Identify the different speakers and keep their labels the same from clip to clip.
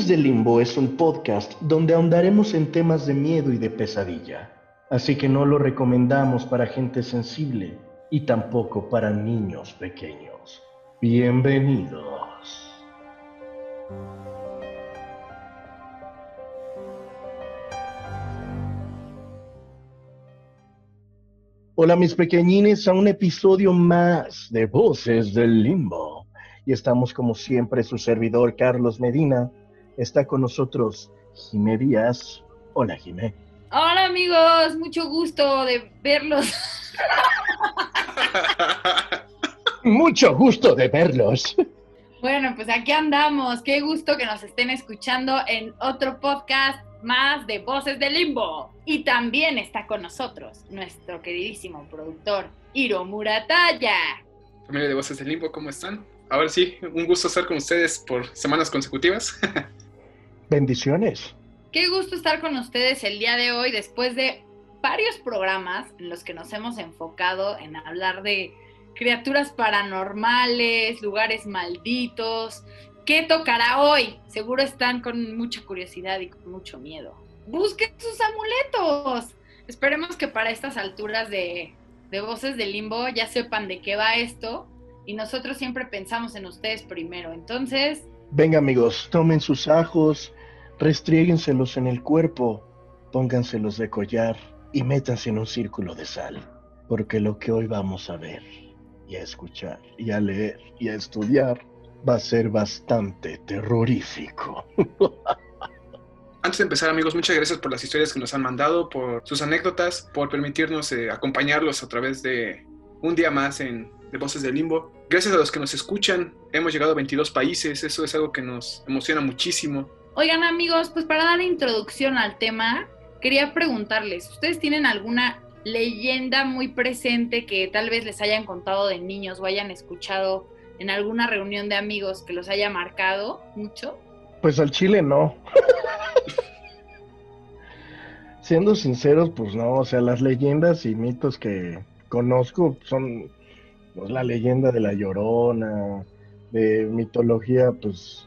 Speaker 1: Voces del Limbo es un podcast donde ahondaremos en temas de miedo y de pesadilla, así que no lo recomendamos para gente sensible y tampoco para niños pequeños. Bienvenidos. Hola mis pequeñines a un episodio más de Voces del Limbo. Y estamos como siempre su servidor Carlos Medina. Está con nosotros Jimé Díaz. Hola Jimé.
Speaker 2: Hola amigos, mucho gusto de verlos.
Speaker 1: mucho gusto de verlos.
Speaker 2: Bueno, pues aquí andamos. Qué gusto que nos estén escuchando en otro podcast más de Voces del Limbo. Y también está con nosotros nuestro queridísimo productor, Hiro Murataya.
Speaker 3: Familia de Voces del Limbo, ¿cómo están? Ahora sí, un gusto estar con ustedes por semanas consecutivas.
Speaker 1: Bendiciones.
Speaker 2: Qué gusto estar con ustedes el día de hoy después de varios programas en los que nos hemos enfocado en hablar de criaturas paranormales, lugares malditos, ¿Qué tocará hoy? Seguro están con mucha curiosidad y con mucho miedo. Busquen sus amuletos. Esperemos que para estas alturas de, voces de limbo ya sepan de qué va esto y nosotros siempre pensamos en ustedes primero. Entonces...
Speaker 1: Venga amigos, tomen sus ajos, restriéguenselos en el cuerpo, pónganselos de collar y métanse en un círculo de sal, porque lo que hoy vamos a ver y a escuchar y a leer y a estudiar va a ser bastante terrorífico.
Speaker 3: Antes de empezar, amigos, muchas gracias por las historias que nos han mandado, por sus anécdotas, por permitirnos eh, acompañarlos a través de un día más en de Voces del Limbo. Gracias a los que nos escuchan, hemos llegado a 22 países, eso es algo que nos emociona muchísimo.
Speaker 2: Oigan amigos, pues para dar introducción al tema, quería preguntarles, ¿ustedes tienen alguna leyenda muy presente que tal vez les hayan contado de niños o hayan escuchado en alguna reunión de amigos que los haya marcado mucho?
Speaker 1: Pues al chile no. Siendo sinceros, pues no, o sea, las leyendas y mitos que conozco son pues, la leyenda de la llorona, de mitología, pues,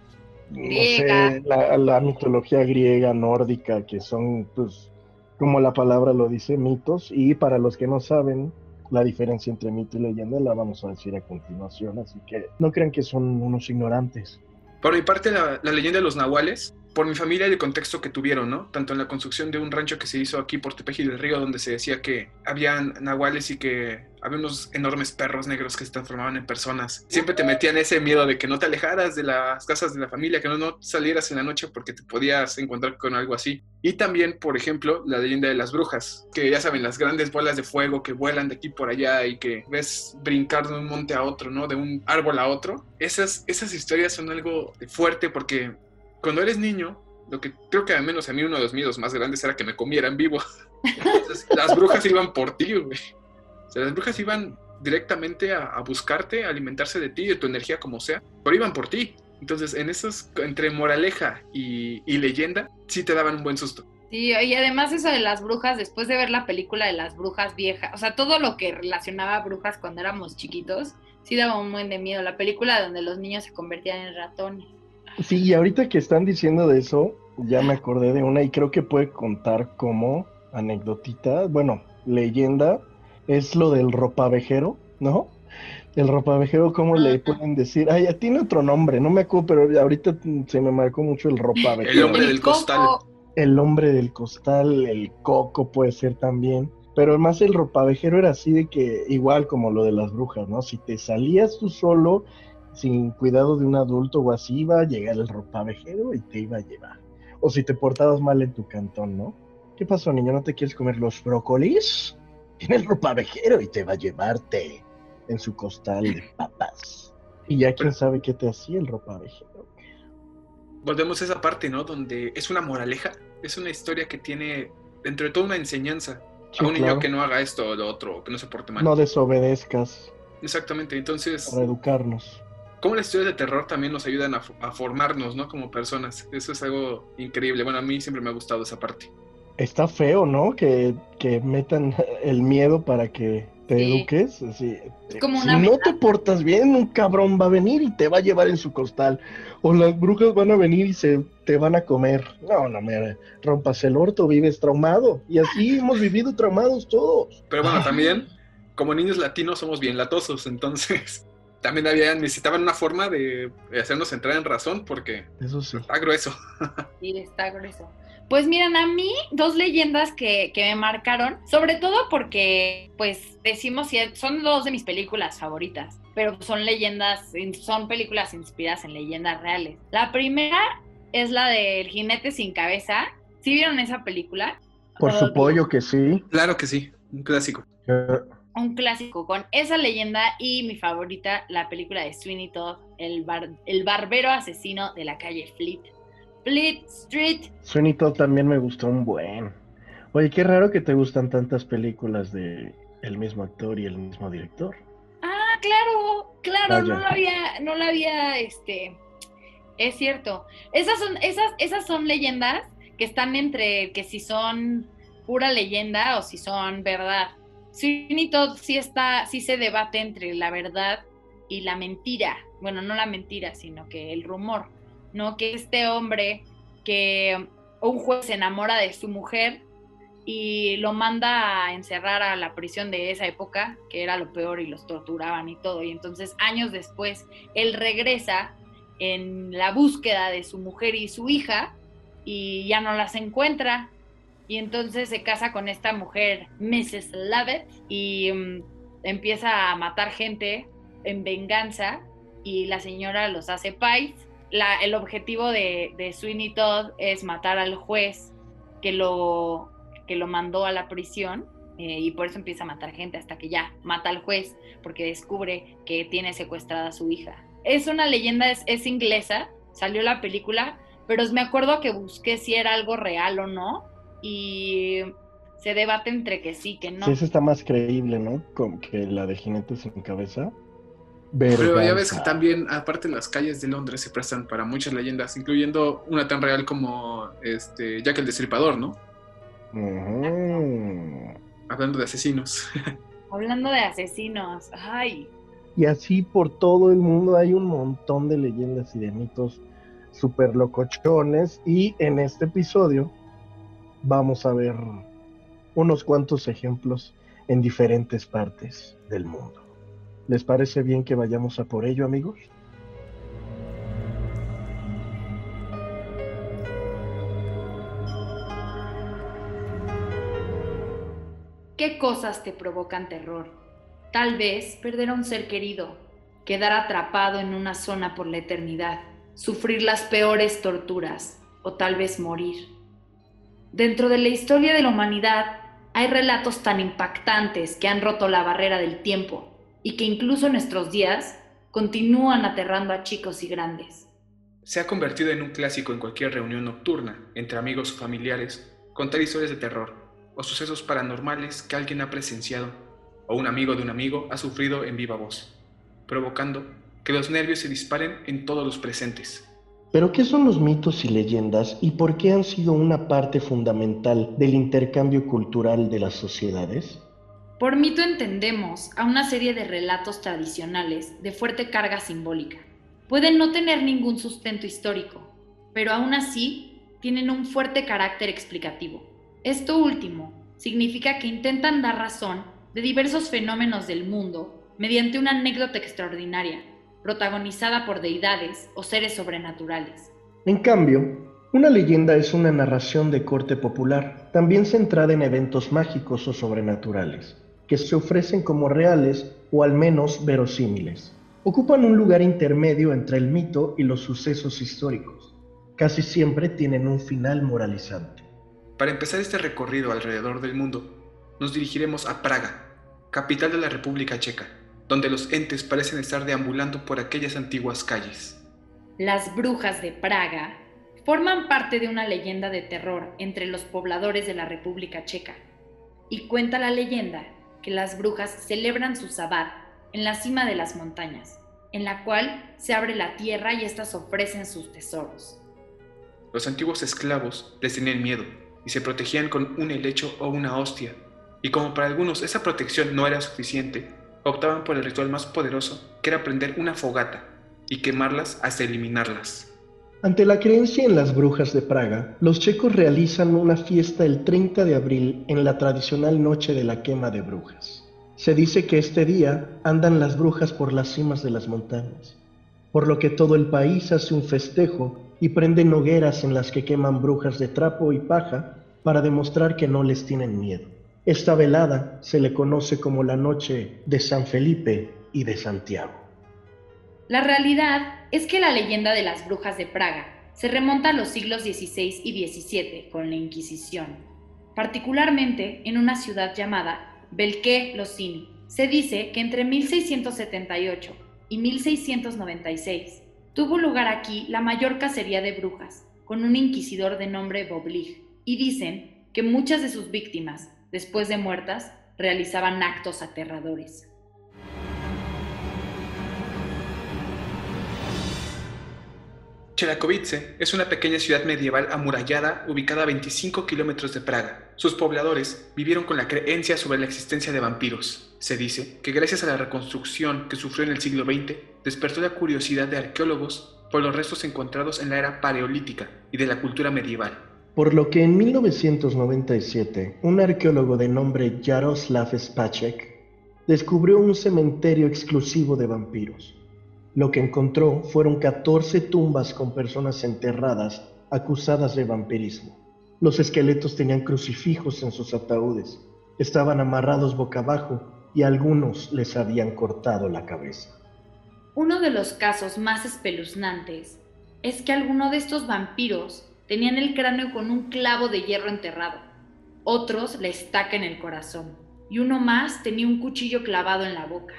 Speaker 1: no sé, la, la, mitología griega, nórdica, que son, pues, como la palabra lo dice, mitos, y para los que no saben, la diferencia entre mito y leyenda la vamos a decir a continuación, así que no crean que son unos ignorantes.
Speaker 3: Por mi parte, la, la leyenda de los nahuales por mi familia y el contexto que tuvieron, ¿no? Tanto en la construcción de un rancho que se hizo aquí por Tepeji del Río, donde se decía que habían nahuales y que había unos enormes perros negros que se transformaban en personas. Siempre te metían ese miedo de que no te alejaras de las casas de la familia, que no, salieras en la noche porque te podías encontrar con algo así. Y también, por ejemplo, la leyenda de las brujas, que ya saben, las grandes bolas de fuego que vuelan de aquí por allá y que ves brincar de un monte a otro, ¿no? De un árbol a otro. Esas, esas historias son algo fuerte porque cuando eres niño, lo que creo que al menos a mí uno de los miedos más grandes era que me comieran vivo. las brujas iban por ti, güey. O sea, las brujas iban directamente a, buscarte, a alimentarse de ti, de tu energía, como sea, pero iban por ti. Entonces, en esos, entre moraleja y, leyenda, sí te daban un buen susto.
Speaker 2: Sí, y además eso de las brujas, después de ver la película de las brujas viejas, o sea, todo lo que relacionaba a brujas cuando éramos chiquitos, sí daba un buen de miedo. La película donde los niños se convertían en ratones.
Speaker 1: Sí, y ahorita que están diciendo de eso, ya me acordé de una y creo que puede contar como anecdotita, bueno, leyenda, es lo del ropavejero, ¿no? El ropavejero, ¿cómo le pueden decir? Ay, tiene otro nombre, no me acuerdo, pero ahorita se me marcó mucho el ropavejero.
Speaker 3: El hombre del costal.
Speaker 1: El hombre del costal, el coco puede ser también. Pero más el ropavejero era así de que, igual como lo de las brujas, ¿no? Si te salías tú solo sin cuidado de un adulto o así, iba a llegar el ropavejero y te iba a llevar. O si te portabas mal en tu cantón, ¿no? ¿Qué pasó, niño? ¿No te quieres comer los brócolis? Tiene el ropavejero y te va a llevarte en su costal de papas. Y ya quién sabe qué te hacía el ropavejero.
Speaker 3: Volvemos a esa parte, ¿no? Donde es una moraleja, es una historia que tiene dentro de todo una enseñanza. a un niño que no haga esto o lo otro, que no se porte mal.
Speaker 1: No desobedezcas.
Speaker 3: Exactamente, entonces...
Speaker 1: Para educarnos
Speaker 3: cómo las historias de terror también nos ayudan a, formarnos, ¿no? Como personas. Eso es algo increíble. Bueno, a mí siempre me ha gustado esa parte.
Speaker 1: Está feo, ¿no? Que, que metan el miedo para que te
Speaker 2: Sí.
Speaker 1: eduques. así,
Speaker 2: Es como
Speaker 1: si
Speaker 2: una
Speaker 1: no te portas bien, un cabrón va a venir y te va a llevar en su costal. O las brujas van a venir y se te van a comer. No, no me rompas el orto, vives traumado. Y así hemos vivido traumados todos.
Speaker 3: Pero bueno, también, como niños latinos somos bien latosos, entonces también había, necesitaban una forma de hacernos entrar en razón porque
Speaker 1: Eso sí.
Speaker 3: está grueso.
Speaker 2: Sí, está grueso. Pues miren, a mí dos leyendas que, que me marcaron, sobre todo porque, pues, decimos, son dos de mis películas favoritas, pero son leyendas, son películas inspiradas en leyendas reales. La primera es la del jinete sin cabeza. ¿Sí vieron esa película?
Speaker 1: Por su pollo que sí.
Speaker 3: Claro que sí, un clásico.
Speaker 2: Un clásico con esa leyenda y mi favorita, la película de Sweeney Todd, el, bar- el barbero asesino de la calle Fleet. Fleet Street.
Speaker 1: Sweeney Todd también me gustó un buen. Oye, qué raro que te gustan tantas películas de el mismo actor y el mismo director.
Speaker 2: Ah, claro, claro, no lo había, no lo había, este, es cierto. Esas son, esas, esas son leyendas que están entre que si son pura leyenda o si son verdad. Sweeney Todd sí está, sí se debate entre la verdad y la mentira. Bueno, no la mentira, sino que el rumor, ¿no? Que este hombre que un juez se enamora de su mujer y lo manda a encerrar a la prisión de esa época, que era lo peor y los torturaban y todo. Y entonces años después él regresa en la búsqueda de su mujer y su hija y ya no las encuentra. Y entonces se casa con esta mujer, Mrs. Lovett, y mm, empieza a matar gente en venganza y la señora los hace pais. El objetivo de, de Sweeney Todd es matar al juez que lo, que lo mandó a la prisión eh, y por eso empieza a matar gente hasta que ya mata al juez porque descubre que tiene secuestrada a su hija. Es una leyenda, es, es inglesa, salió la película, pero me acuerdo que busqué si era algo real o no y se debate entre que sí, que no.
Speaker 1: Sí, esa está más creíble, ¿no? Como que la de Jinete sin cabeza.
Speaker 3: Pero ya ves que también, aparte las calles de Londres se prestan para muchas leyendas, incluyendo una tan real como este Jack el Destripador, ¿no? Hablando de asesinos.
Speaker 2: Hablando de asesinos, ay,
Speaker 1: Y así por todo el mundo hay un montón de leyendas y de mitos súper locochones. Y en este episodio vamos a ver unos cuantos ejemplos en diferentes partes del mundo. ¿Les parece bien que vayamos a por ello, amigos?
Speaker 2: ¿Qué cosas te provocan terror? Tal vez perder a un ser querido, quedar atrapado en una zona por la eternidad, sufrir las peores torturas o tal vez morir. Dentro de la historia de la humanidad hay relatos tan impactantes que han roto la barrera del tiempo y que incluso en nuestros días continúan aterrando a chicos y grandes.
Speaker 3: Se ha convertido en un clásico en cualquier reunión nocturna, entre amigos o familiares, contar historias de terror o sucesos paranormales que alguien ha presenciado o un amigo de un amigo ha sufrido en viva voz, provocando que los nervios se disparen en todos los presentes.
Speaker 1: Pero ¿qué son los mitos y leyendas y por qué han sido una parte fundamental del intercambio cultural de las sociedades?
Speaker 2: Por mito entendemos a una serie de relatos tradicionales de fuerte carga simbólica. Pueden no tener ningún sustento histórico, pero aún así tienen un fuerte carácter explicativo. Esto último significa que intentan dar razón de diversos fenómenos del mundo mediante una anécdota extraordinaria, protagonizada por deidades o seres sobrenaturales.
Speaker 1: En cambio, una leyenda es una narración de corte popular, también centrada en eventos mágicos o sobrenaturales, que se ofrecen como reales o al menos verosímiles. Ocupan un lugar intermedio entre el mito y los sucesos históricos. Casi siempre tienen un final moralizante.
Speaker 3: Para empezar este recorrido alrededor del mundo, nos dirigiremos a Praga, capital de la República Checa, donde los entes parecen estar deambulando por aquellas antiguas calles.
Speaker 2: Las brujas de Praga forman parte de una leyenda de terror entre los pobladores de la República Checa. Y cuenta la leyenda que las brujas celebran su sabbat en la cima de las montañas, en la cual se abre la tierra y éstas ofrecen sus tesoros.
Speaker 3: Los antiguos esclavos les tenían miedo y se protegían con un helecho o una hostia, Y como para algunos esa protección no era suficiente, optaban por el ritual más poderoso, que era prender una fogata y quemarlas hasta eliminarlas.
Speaker 1: Ante la creencia en las brujas de Praga, los checos realizan una fiesta el 30 de abril en la tradicional noche de la quema de brujas. Se dice que este día andan las brujas por las cimas de las montañas, por lo que todo el país hace un festejo y prenden hogueras en las que queman brujas de trapo y paja para demostrar que no les tienen miedo. Esta velada se le conoce como la noche de San Felipe y de Santiago.
Speaker 2: La realidad es que la leyenda de las brujas de Praga se remonta a los siglos XVI y XVII con la Inquisición, particularmente en una ciudad llamada Belché Losini. Se dice que entre 1678 y 1696 tuvo lugar aquí la mayor cacería de brujas, con un inquisidor de nombre Boblig, y dicen que muchas de sus víctimas, después de muertas, realizaban actos aterradores.
Speaker 3: Chelakovice es una pequeña ciudad medieval amurallada ubicada a 25 kilómetros de Praga. Sus pobladores vivieron con la creencia sobre la existencia de vampiros. Se dice que gracias a la reconstrucción que sufrió en el siglo XX, despertó la curiosidad de arqueólogos por los restos encontrados en la era paleolítica y de la cultura medieval.
Speaker 1: Por lo que en 1997, un arqueólogo de nombre Jaroslav Spacek descubrió un cementerio exclusivo de vampiros. Lo que encontró fueron 14 tumbas con personas enterradas acusadas de vampirismo. Los esqueletos tenían crucifijos en sus ataúdes, estaban amarrados boca abajo y algunos les habían cortado la cabeza.
Speaker 2: Uno de los casos más espeluznantes es que algunos de estos vampiros tenían el cráneo con un clavo de hierro enterrado, otros la estaca en el corazón y uno más tenía un cuchillo clavado en la boca.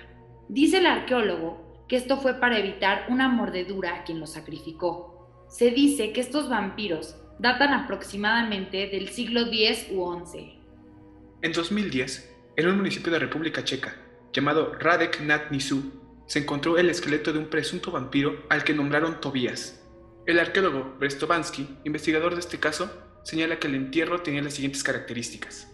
Speaker 2: Dice el arqueólogo que esto fue para evitar una mordedura a quien lo sacrificó. Se dice que estos vampiros datan aproximadamente del siglo X u XI.
Speaker 3: En 2010, en un municipio de República Checa, llamado Radek nad Nisú, se encontró el esqueleto de un presunto vampiro al que nombraron Tobías. El arqueólogo Brestovansky, investigador de este caso, señala que el entierro tenía las siguientes características.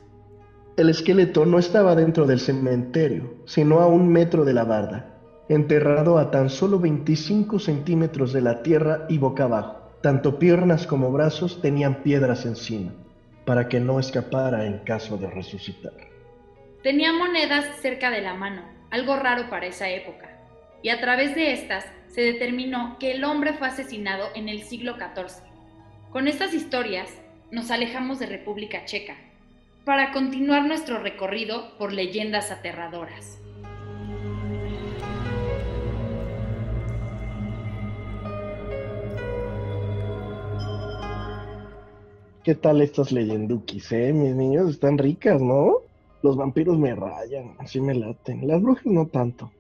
Speaker 1: El esqueleto no estaba dentro del cementerio, sino a un metro de la barda, enterrado a tan solo 25 centímetros de la tierra y boca abajo. Tanto piernas como brazos tenían piedras encima, para que no escapara en caso de resucitar.
Speaker 2: Tenía monedas cerca de la mano, algo raro para esa época, y a través de estas se determinó que el hombre fue asesinado en el siglo XIV. Con estas historias nos alejamos de República Checa, para continuar nuestro recorrido por leyendas aterradoras.
Speaker 1: ¿Qué tal estas leyendukis, eh? Mis niños están ricas, ¿no? Los vampiros me rayan, así me laten. Las brujas no tanto.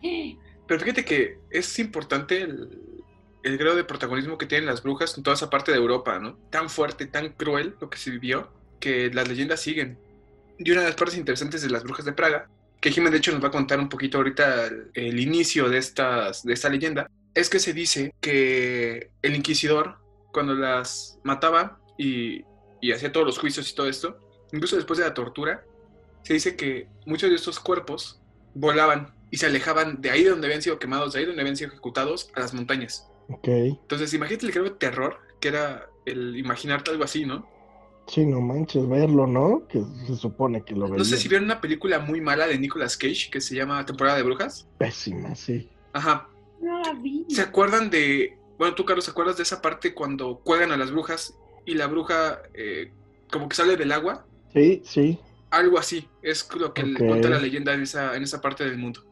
Speaker 3: Pero fíjate que es importante el, grado de protagonismo que tienen las brujas en toda esa parte de Europa, ¿no? Tan fuerte, tan cruel lo que se vivió, que las leyendas siguen. Y una de las partes interesantes de las brujas de Praga, que Jiménez de hecho nos va a contar un poquito ahorita el, inicio de, estas, de esta leyenda, es que se dice que el inquisidor, cuando las mataba, y, hacía todos los juicios y todo esto, incluso después de la tortura, se dice que muchos de estos cuerpos volaban y se alejaban de ahí donde habían sido quemados, de ahí donde habían sido ejecutados, a las montañas.
Speaker 1: Ok.
Speaker 3: Entonces, imagínate el grado de terror que era el imaginarte algo así, ¿no?
Speaker 1: Sí, no manches, verlo, ¿no? Que se supone que lo
Speaker 3: No sé si vieron una película muy mala de Nicolas Cage que se llama Temporada de Brujas.
Speaker 1: Pésima, sí.
Speaker 3: Ajá.
Speaker 2: No la vi.
Speaker 3: ¿Se acuerdan de... Bueno, tú, Carlos, ¿se acuerdas de esa parte cuando cuelgan a las brujas y la bruja eh, como que sale del agua.
Speaker 1: Sí, sí.
Speaker 3: Algo así, es lo que cuenta la leyenda en esa, en esa parte del mundo.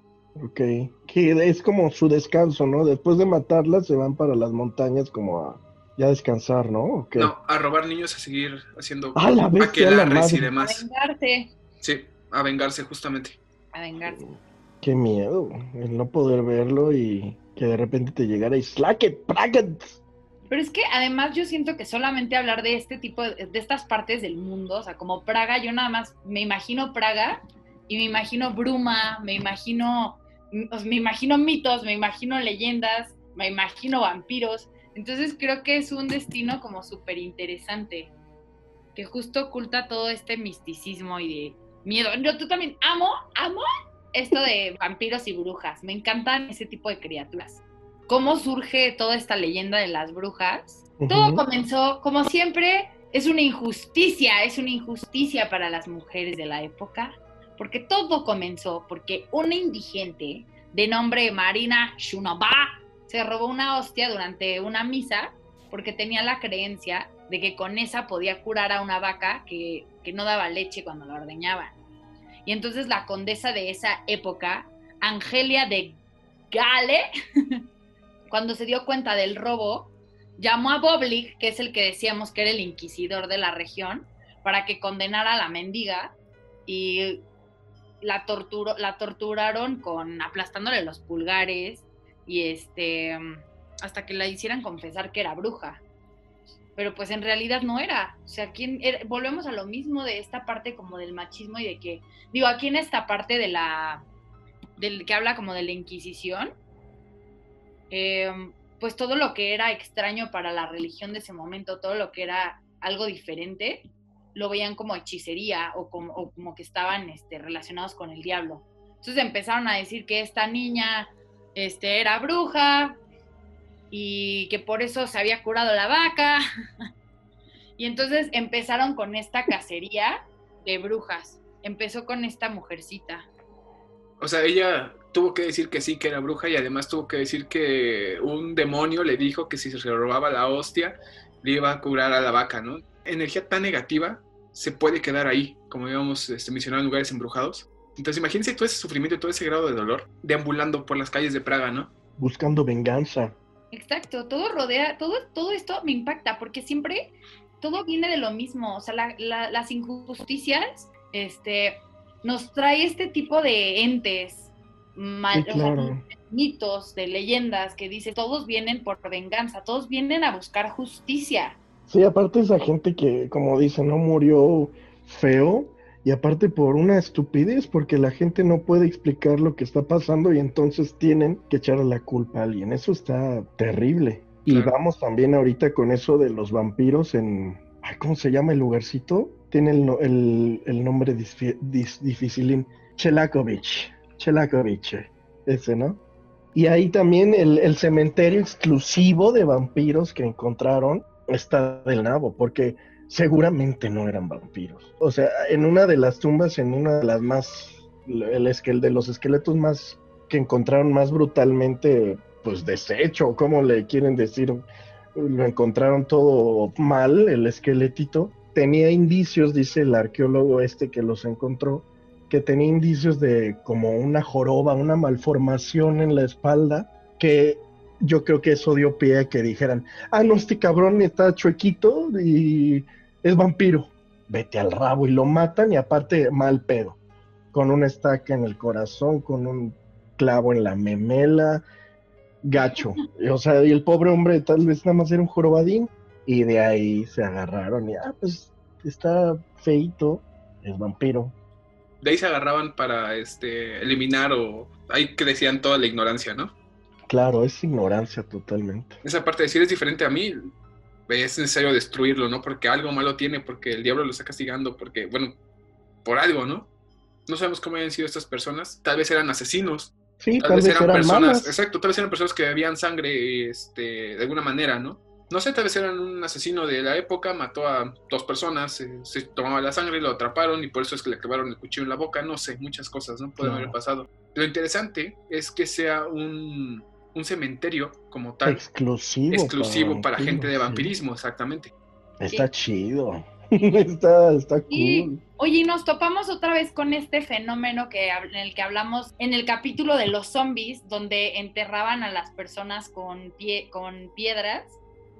Speaker 1: Ok, que es como su descanso, ¿no? Después de matarlas se van para las montañas como a ya descansar, ¿no?
Speaker 3: No, a robar niños, a seguir haciendo
Speaker 1: ¡Ah, la aquelarres
Speaker 3: y demás.
Speaker 2: A vengarse.
Speaker 3: Sí, a vengarse justamente.
Speaker 2: A vengarse.
Speaker 1: Qué miedo, el no poder verlo y que de repente te llegara y slack it,
Speaker 2: pero es que además yo siento que solamente hablar de este tipo de, estas partes del mundo, o sea, como Praga, yo nada más me imagino Praga y me imagino bruma, me imagino, me imagino mitos, me imagino leyendas, me imagino vampiros. Entonces creo que es un destino como súper interesante, que justo oculta todo este misticismo y de miedo. Yo tú también amo, amo esto de vampiros y brujas. Me encantan ese tipo de criaturas. ¿Cómo surge toda esta leyenda de las brujas? Todo comenzó, como siempre, es una injusticia, es una injusticia para las mujeres de la época, porque todo comenzó porque una indigente de nombre Marina Shunaba se robó una hostia durante una misa porque tenía la creencia de que con esa podía curar a una vaca que, que no daba leche cuando la ordeñaban. Y entonces la condesa de esa época, Angelia de Gale, cuando se dio cuenta del robo, llamó a Boblik, que es el que decíamos que era el inquisidor de la región, para que condenara a la mendiga y la, la torturaron con aplastándole los pulgares y este hasta que la hicieran confesar que era bruja. Pero pues en realidad no era. O sea, ¿quién volvemos a lo mismo de esta parte como del machismo y de que, digo, aquí en esta parte de la, del que habla como de la Inquisición, eh, pues todo lo que era extraño para la religión de ese momento, todo lo que era algo diferente, lo veían como hechicería o como, que estaban este, relacionados con el diablo. Entonces empezaron a decir que esta niña este, era bruja y que por eso se había curado la vaca. y entonces empezaron con esta cacería de brujas. Empezó con esta mujercita.
Speaker 3: O sea, ella tuvo que decir que sí, que era bruja y además tuvo que decir que un demonio le dijo que si se robaba la hostia le iba a curar a la vaca, ¿no? Energía tan negativa se puede quedar ahí, como habíamos este, mencionado en lugares embrujados. Entonces imagínense todo ese sufrimiento y todo ese grado de dolor deambulando por las calles de Praga, ¿no?
Speaker 1: Buscando venganza.
Speaker 2: Exacto, todo rodea, todo, todo esto me impacta porque siempre todo viene de lo mismo, o sea, las injusticias, este, nos trae este tipo de entes mitos, de leyendas que dice todos vienen por venganza, todos vienen a buscar justicia.
Speaker 1: Sí, aparte esa gente que, como dice, no murió feo y aparte por una estupidez, porque la gente no puede explicar lo que está pasando y entonces tienen que echarle la culpa a alguien. Eso está terrible. Y vamos también ahorita con eso de los vampiros en... ¿Cómo se llama el lugarcito? Tiene el, el, nombre difícil. Chelakovich. Chelakovich, ese, ¿no? Y ahí también el, cementerio exclusivo de vampiros que encontraron está del nabo, porque seguramente no eran vampiros. O sea, en una de las tumbas, en una de las más, el esquel de los esqueletos más que encontraron más brutalmente, pues deshecho, como le quieren decir, lo encontraron todo mal, el esqueletito. Tenía indicios, dice el arqueólogo este que los encontró, que tenía indicios de como una joroba, una malformación en la espalda, que yo creo que eso dio pie a que dijeran, ah, no, este cabrón está chuequito y es vampiro. Vete al rabo y lo matan y aparte mal pedo, con una estaca en el corazón, con un clavo en la memela, gacho. o sea, y el pobre hombre tal vez nada más era un jorobadín y de ahí se agarraron y, ah, pues está feito, es vampiro,
Speaker 3: de ahí se agarraban para este, eliminar o ahí que decían toda la ignorancia, ¿no?
Speaker 1: Claro, es ignorancia totalmente.
Speaker 3: Esa parte de decir es diferente a mí, es necesario destruirlo, ¿no? Porque algo malo tiene, porque el diablo lo está castigando, porque, bueno, por algo, ¿no? No sabemos cómo hayan sido estas personas, tal vez eran asesinos.
Speaker 1: Sí, tal, vez, eran, personas,
Speaker 3: exacto, tal vez eran personas que bebían sangre este, de alguna manera, ¿no? no sé, tal vez eran un asesino de la época, mató a dos personas, eh, se tomaba la sangre, lo atraparon y por eso es que le clavaron el cuchillo en la boca, no sé, muchas cosas, ¿no? Pueden haber pasado. Lo interesante es que sea un, cementerio como tal.
Speaker 1: Exclusivo.
Speaker 3: Exclusivo para, gente de vampirismo, exactamente.
Speaker 1: Está chido. está, está cool.
Speaker 2: Oye, y nos topamos otra vez con este fenómeno que, en el que hablamos en el capítulo de los zombies, donde enterraban a las personas con, pie, con piedras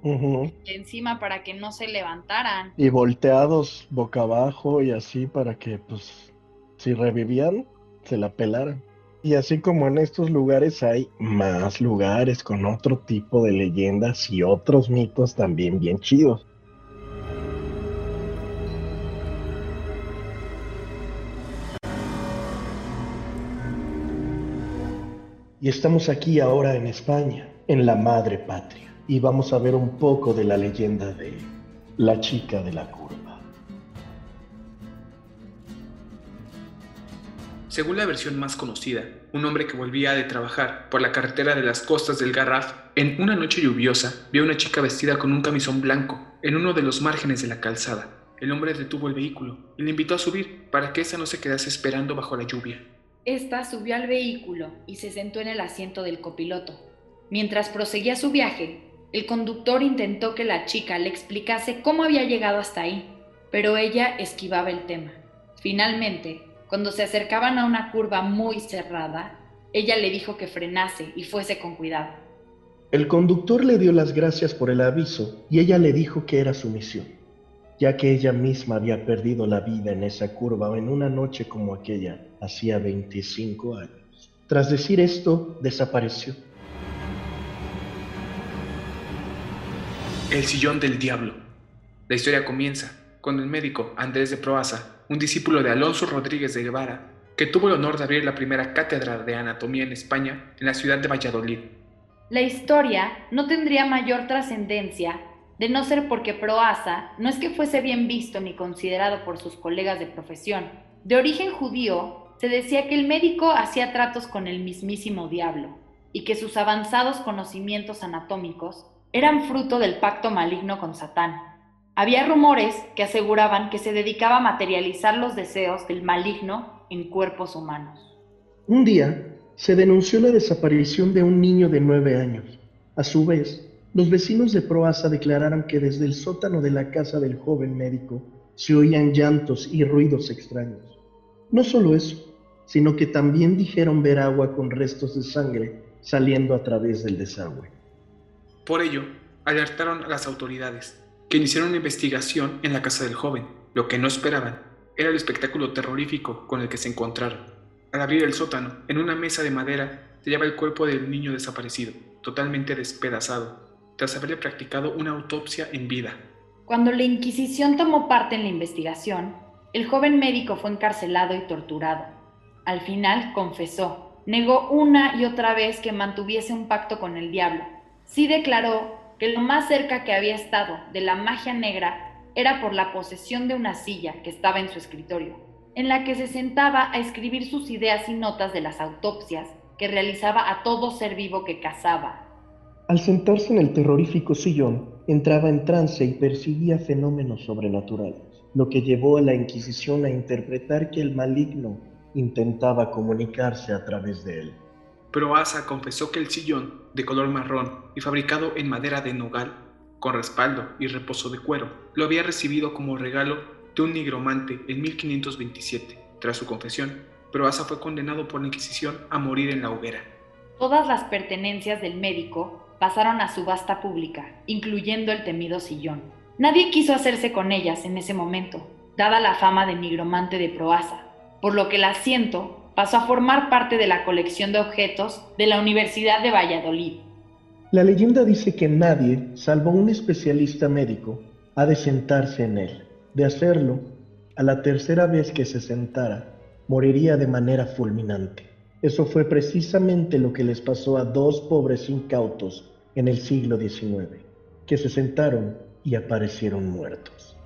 Speaker 2: encima para que no se levantaran.
Speaker 1: Y volteados boca abajo y así para que, pues, si revivían, se la pelaran. Y así como en estos lugares hay más lugares con otro tipo de leyendas y otros mitos también bien chidos. Y estamos aquí ahora en España, en la madre patria y vamos a ver un poco de la leyenda de la chica de la curva.
Speaker 3: Según la versión más conocida, un hombre que volvía de trabajar por la carretera de las costas del Garraf, en una noche lluviosa, vio a una chica vestida con un camisón blanco en uno de los márgenes de la calzada. El hombre detuvo el vehículo y le invitó a subir para que ésta no se quedase esperando bajo la lluvia.
Speaker 2: Esta subió al vehículo y se sentó en el asiento del copiloto. Mientras proseguía su viaje, el conductor intentó que la chica le explicase cómo había llegado hasta ahí, pero ella esquivaba el tema. Finalmente, cuando se acercaban a una curva muy cerrada, ella le dijo que frenase y fuese con cuidado.
Speaker 1: El conductor le dio las gracias por el aviso y ella le dijo que era su misión, ya que ella misma había perdido la vida en esa curva en una noche como aquella hacía 25 años. Tras decir esto, desapareció.
Speaker 3: El sillón del diablo. La historia comienza cuando el médico Andrés de Proaza un discípulo de Alonso Rodríguez de Guevara, que tuvo el honor de abrir la primera cátedra de anatomía en España en la ciudad de Valladolid.
Speaker 2: La historia no tendría mayor trascendencia de no ser porque Proaza no es que fuese bien visto ni considerado por sus colegas de profesión. De origen judío, se decía que el médico hacía tratos con el mismísimo diablo y que sus avanzados conocimientos anatómicos eran fruto del pacto maligno con Satán. Había rumores que aseguraban que se dedicaba a materializar los deseos del maligno en cuerpos humanos.
Speaker 1: Un día se denunció la desaparición de un niño de nueve años. A su vez, los vecinos de Proaza declararon que desde el sótano de la casa del joven médico se oían llantos y ruidos extraños. No solo eso, sino que también dijeron ver agua con restos de sangre saliendo a través del desagüe.
Speaker 3: Por ello, alertaron a las autoridades que iniciaron una investigación en la casa del joven. Lo que no esperaban era el espectáculo terrorífico con el que se encontraron. Al abrir el sótano, en una mesa de madera, se hallaba el cuerpo del niño desaparecido, totalmente despedazado, tras haberle practicado una autopsia en vida.
Speaker 2: Cuando la Inquisición tomó parte en la investigación, el joven médico fue encarcelado y torturado. Al final confesó, negó una y otra vez que mantuviese un pacto con el diablo. Sí declaró que lo más cerca que había estado de la magia negra era por la posesión de una silla que estaba en su escritorio, en la que se sentaba a escribir sus ideas y notas de las autopsias que realizaba a todo ser vivo que cazaba.
Speaker 1: Al sentarse en el terrorífico sillón, entraba en trance y percibía fenómenos sobrenaturales, lo que llevó a la Inquisición a interpretar que el maligno intentaba comunicarse a través de él
Speaker 3: pero Asa confesó que el sillón, de color marrón y fabricado en madera de nogal, con respaldo y reposo de cuero, lo había recibido como regalo de un nigromante en 1527. Tras su confesión, Proasa fue condenado por la Inquisición a morir en la hoguera.
Speaker 2: Todas las pertenencias del médico pasaron a subasta pública, incluyendo el temido sillón. Nadie quiso hacerse con ellas en ese momento, dada la fama de nigromante de Proasa, por lo que el asiento pasó a formar parte de la colección de objetos de la Universidad de Valladolid.
Speaker 1: La leyenda dice que nadie, salvo un especialista médico, ha de sentarse en él. De hacerlo, a la tercera vez que se sentara, moriría de manera fulminante. Eso fue precisamente lo que les pasó a dos pobres incautos en el siglo XIX, que se sentaron y aparecieron muertos.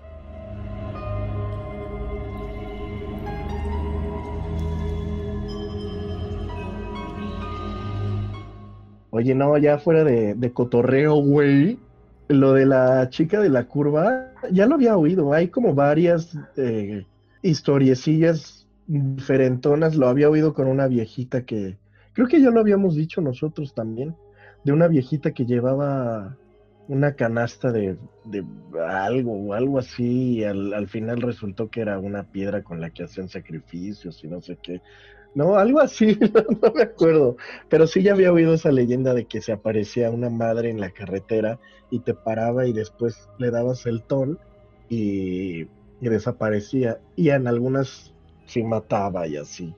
Speaker 1: Oye, no, ya fuera de, cotorreo, güey. Lo de la chica de la curva, ya lo había oído. Hay como varias eh, historiecillas diferentonas. Lo había oído con una viejita que, creo que ya lo habíamos dicho nosotros también, de una viejita que llevaba una canasta de, de algo o algo así y al, al, final resultó que era una piedra con la que hacían sacrificios y no sé qué. No, algo así, no, me acuerdo. Pero sí ya había oído esa leyenda de que se aparecía una madre en la carretera y te paraba y después le dabas el ton y, desaparecía. Y en algunas sí mataba y así.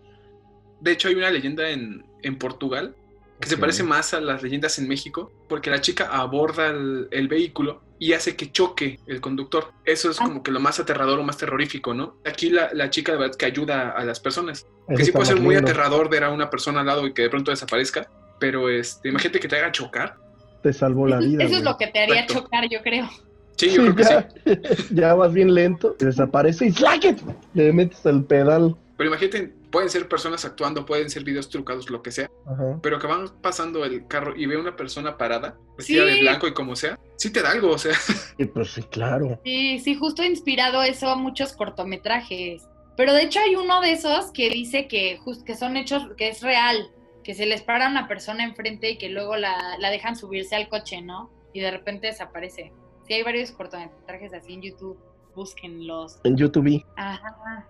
Speaker 3: De hecho, hay una leyenda en, en Portugal que se parece más a las leyendas en México, porque la chica aborda el, vehículo y hace que choque el conductor. Eso es ah. como que lo más aterrador o más terrorífico, ¿no? Aquí la, chica de verdad que ayuda a las personas. que sí puede ser muy aterrador ver a una persona al lado y que de pronto desaparezca, pero este, imagínate que te haga chocar.
Speaker 1: Te salvó la vida.
Speaker 2: Eso es lo que te haría chocar, yo creo.
Speaker 3: Sí, yo creo que
Speaker 1: ya, sí. ya vas bien lento, desaparece y ¡slack Le metes el pedal.
Speaker 3: Pero imagínate pueden ser personas actuando, pueden ser videos trucados, lo que sea,
Speaker 1: Ajá.
Speaker 3: pero que van pasando el carro y ve una persona parada, vestida de
Speaker 2: Sí.
Speaker 3: blanco y como sea, sí te da algo, o sea,
Speaker 1: Y pues sí, claro.
Speaker 2: Sí, sí, justo ha inspirado eso a muchos cortometrajes. Pero de hecho hay uno de esos que dice que, jus- que son hechos, que es real, que se les para una persona enfrente y que luego la, la dejan subirse al coche, ¿no? Y de repente desaparece. Sí, hay varios cortometrajes así en YouTube, búsquenlos.
Speaker 1: En YouTube.
Speaker 2: Ajá.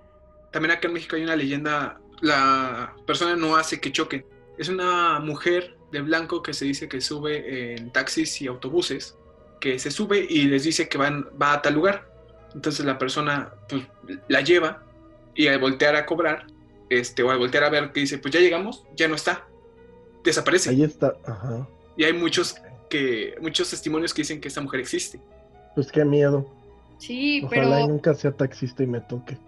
Speaker 3: También acá en México hay una leyenda, la persona no hace que choquen. Es una mujer de blanco que se dice que sube en taxis y autobuses, que se sube y les dice que van, va a tal lugar. Entonces la persona pues, la lleva y al voltear a cobrar, este, o al voltear a ver que dice, pues ya llegamos, ya no está. Desaparece.
Speaker 1: Ahí está. Ajá.
Speaker 3: Y hay muchos que muchos testimonios que dicen que esta mujer existe.
Speaker 1: Pues qué miedo.
Speaker 2: Sí,
Speaker 1: Ojalá
Speaker 2: pero,
Speaker 1: nunca sea taxista y me toque.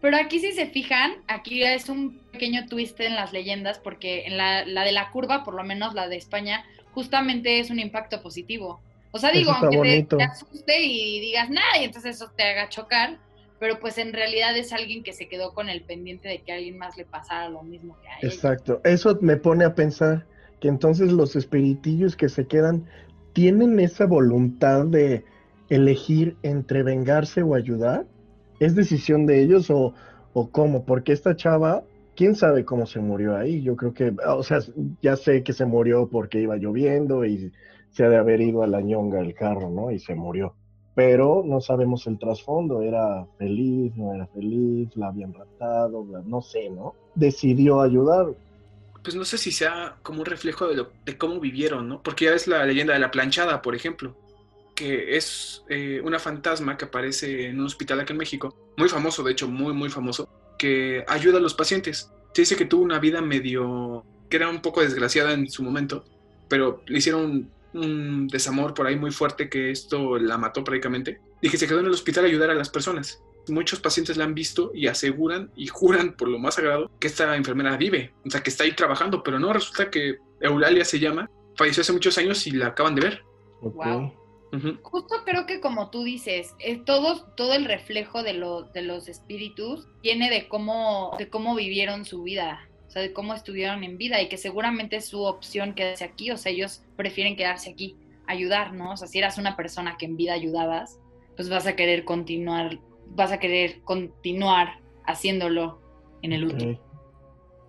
Speaker 2: Pero aquí si se fijan, aquí es un pequeño twist en las leyendas, porque en la, la de la curva, por lo menos la de España, justamente es un impacto positivo. O sea, digo, aunque te, te asuste y digas nada, y entonces eso te haga chocar, pero pues en realidad es alguien que se quedó con el pendiente de que a alguien más le pasara lo mismo que a ella.
Speaker 1: Exacto. Eso me pone a pensar que entonces los espiritillos que se quedan tienen esa voluntad de elegir entre vengarse o ayudar. ¿Es decisión de ellos o, o cómo? Porque esta chava, quién sabe cómo se murió ahí. Yo creo que, o sea, ya sé que se murió porque iba lloviendo y se ha de haber ido a la ñonga el carro, ¿no? Y se murió. Pero no sabemos el trasfondo. ¿Era feliz? ¿No era feliz? ¿La habían raptado? bla- No sé, ¿no? Decidió ayudar.
Speaker 3: Pues no sé si sea como un reflejo de, lo, de cómo vivieron, ¿no? Porque ya ves la leyenda de la planchada, por ejemplo, que es eh, una fantasma que aparece en un hospital aquí en México, muy famoso, de hecho, muy, muy famoso, que ayuda a los pacientes. Se dice que tuvo una vida medio, que era un poco desgraciada en su momento, pero le hicieron un desamor por ahí muy fuerte que esto la mató prácticamente, y que se quedó en el hospital a ayudar a las personas. Muchos pacientes la han visto y aseguran y juran por lo más sagrado que esta enfermera vive, o sea, que está ahí trabajando, pero no, resulta que Eulalia se llama, falleció hace muchos años y la acaban de ver.
Speaker 1: Ok.
Speaker 2: Justo creo que como tú dices, eh, todo, todo el reflejo de, lo, de los espíritus viene de cómo, de cómo vivieron su vida, o sea, de cómo estuvieron en vida y que seguramente es su opción quedarse aquí, o sea, ellos prefieren quedarse aquí, ayudar, ¿no? O sea, si eras una persona que en vida ayudabas, pues vas a querer continuar, vas a querer continuar haciéndolo en el último.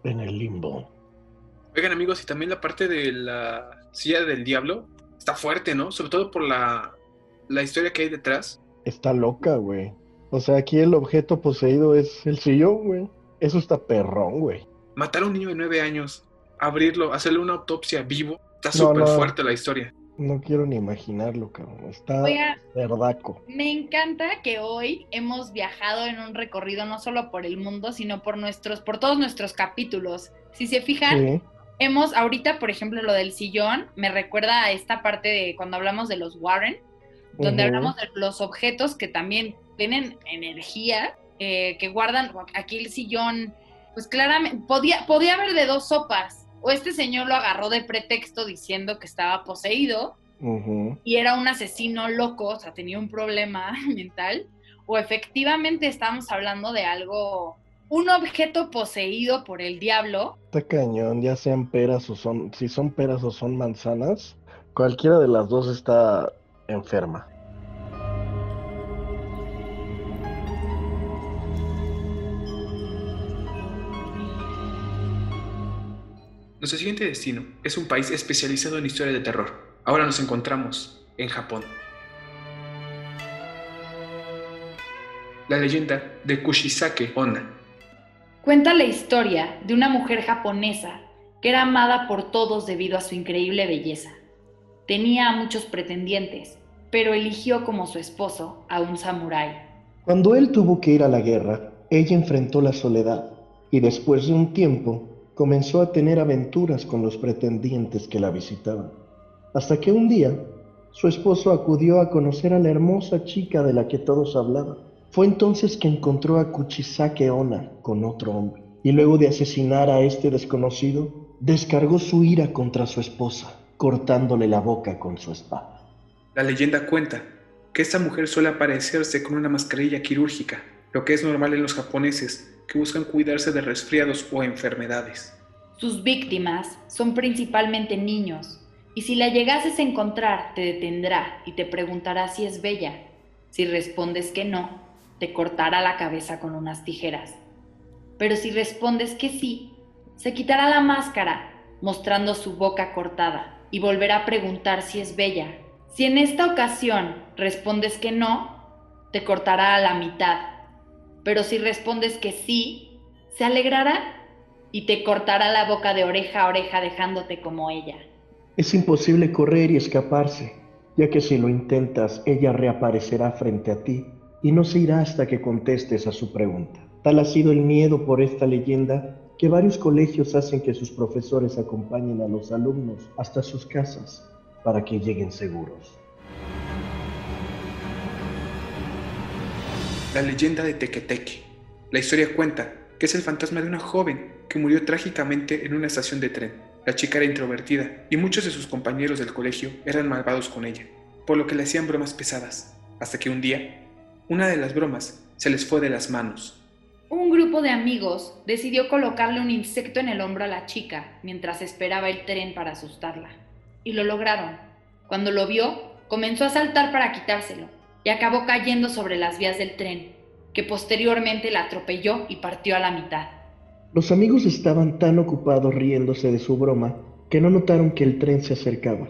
Speaker 1: En el limbo.
Speaker 3: Oigan amigos, y también la parte de la silla del diablo está fuerte, ¿no? Sobre todo por la, la historia que hay detrás.
Speaker 1: Está loca, güey. O sea, aquí el objeto poseído es el sillón, güey. Eso está perrón, güey.
Speaker 3: Matar a un niño de nueve años, abrirlo, hacerle una autopsia vivo, está
Speaker 1: No,
Speaker 3: súper
Speaker 1: no.
Speaker 3: fuerte la historia.
Speaker 1: No quiero ni imaginarlo, cabrón. Está
Speaker 2: Oiga,
Speaker 1: verdaco.
Speaker 2: Me encanta que hoy hemos viajado en un recorrido no solo por el mundo, sino por nuestros, por todos nuestros capítulos. Si se fijan,
Speaker 1: Sí.
Speaker 2: Hemos ahorita, por ejemplo, lo del sillón, me recuerda a esta parte de cuando hablamos de los Warren, donde hablamos de los objetos que también tienen energía, eh, que guardan aquí el sillón, pues claramente, podía, podía haber de dos sopas. O este señor lo agarró de pretexto diciendo que estaba poseído, y era un asesino loco, o sea, tenía un problema mental, o efectivamente estamos hablando de algo, un objeto poseído por el diablo.
Speaker 1: Está cañón, ya sean peras o son, si son peras o son manzanas, cualquiera de las dos está enferma.
Speaker 3: Nuestro siguiente destino es un país especializado en historia de terror. Ahora nos encontramos en Japón. La leyenda de Kushisake Onna.
Speaker 2: Cuenta la historia de una mujer japonesa que era amada por todos debido a su increíble belleza. Tenía a muchos pretendientes, pero eligió como su esposo a un samurái.
Speaker 1: Cuando él tuvo que ir a la guerra, ella enfrentó la soledad y después de un tiempo comenzó a tener aventuras con los pretendientes que la visitaban. Hasta que un día su esposo acudió a conocer a la hermosa chica de la que todos hablaban. Fue entonces que encontró a Kuchisake Onna con otro hombre y luego de asesinar a este desconocido, descargó su ira contra su esposa, cortándole la boca con su espada.
Speaker 3: La leyenda cuenta que esta mujer suele aparecerse con una mascarilla quirúrgica lo que es normal en los japoneses que buscan cuidarse de resfriados o enfermedades.
Speaker 2: Sus víctimas son principalmente niños, y si la llegases a encontrar, te detendrá y te preguntará si es bella. Si respondes que no, te cortará la cabeza con unas tijeras. Pero si respondes que sí, se quitará la máscara, mostrando su boca cortada, y volverá a preguntar si es bella. Si en esta ocasión respondes que no, te cortará a la mitad. Pero si respondes que sí, se alegrará y te cortará la boca de oreja a oreja dejándote como ella.
Speaker 1: Es imposible correr y escaparse, ya que si lo intentas, ella reaparecerá frente a ti y no se irá hasta que contestes a su pregunta. Tal ha sido el miedo por esta leyenda que varios colegios hacen que sus profesores acompañen a los alumnos hasta sus casas para que lleguen seguros.
Speaker 3: La leyenda de Tequeteque. La historia cuenta que es el fantasma de una joven que murió trágicamente en una estación de tren. La chica era introvertida y muchos de sus compañeros del colegio eran malvados con ella, por lo que le hacían bromas pesadas, hasta que un día, una de las bromas se les fue de las manos.
Speaker 2: Un grupo de amigos decidió colocarle un insecto en el hombro a la chica mientras esperaba el tren para asustarla. Y lo lograron. Cuando lo vio, comenzó a saltar para quitárselo y acabó cayendo sobre las vías del tren, que posteriormente la atropelló y partió a la mitad.
Speaker 1: Los amigos estaban tan ocupados riéndose de su broma que no notaron que el tren se acercaba,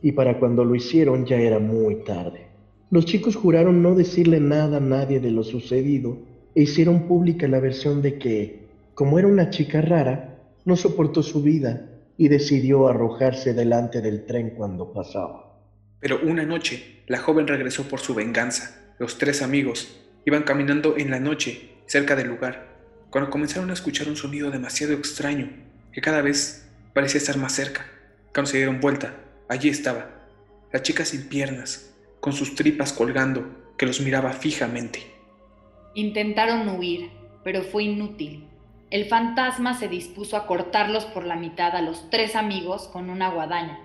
Speaker 1: y para cuando lo hicieron ya era muy tarde. Los chicos juraron no decirle nada a nadie de lo sucedido e hicieron pública la versión de que, como era una chica rara, no soportó su vida y decidió arrojarse delante del tren cuando pasaba.
Speaker 3: Pero una noche, la joven regresó por su venganza. Los tres amigos iban caminando en la noche cerca del lugar cuando comenzaron a escuchar un sonido demasiado extraño, que cada vez parecía estar más cerca. Cuando se dieron vuelta, allí estaba, la chica sin piernas, con sus tripas colgando, que los miraba fijamente.
Speaker 2: Intentaron huir, pero fue inútil. El fantasma se dispuso a cortarlos por la mitad a los tres amigos con una guadaña,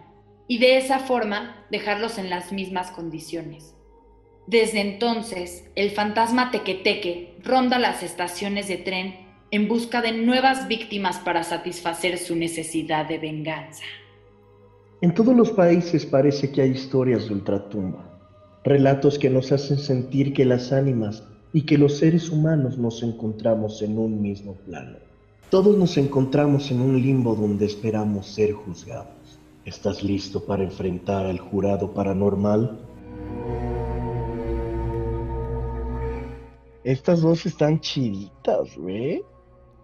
Speaker 2: y de esa forma dejarlos en las mismas condiciones. Desde entonces, el fantasma Tequeteque ronda las estaciones de tren en busca de nuevas víctimas para satisfacer su necesidad de venganza.
Speaker 1: En todos los países parece que hay historias de ultratumba, relatos que nos hacen sentir que las ánimas y que los seres humanos nos encontramos en un mismo plano. Todos nos encontramos en un limbo donde esperamos ser juzgados. ¿Estás listo para enfrentar al jurado paranormal? Estas dos están chiditas, güey.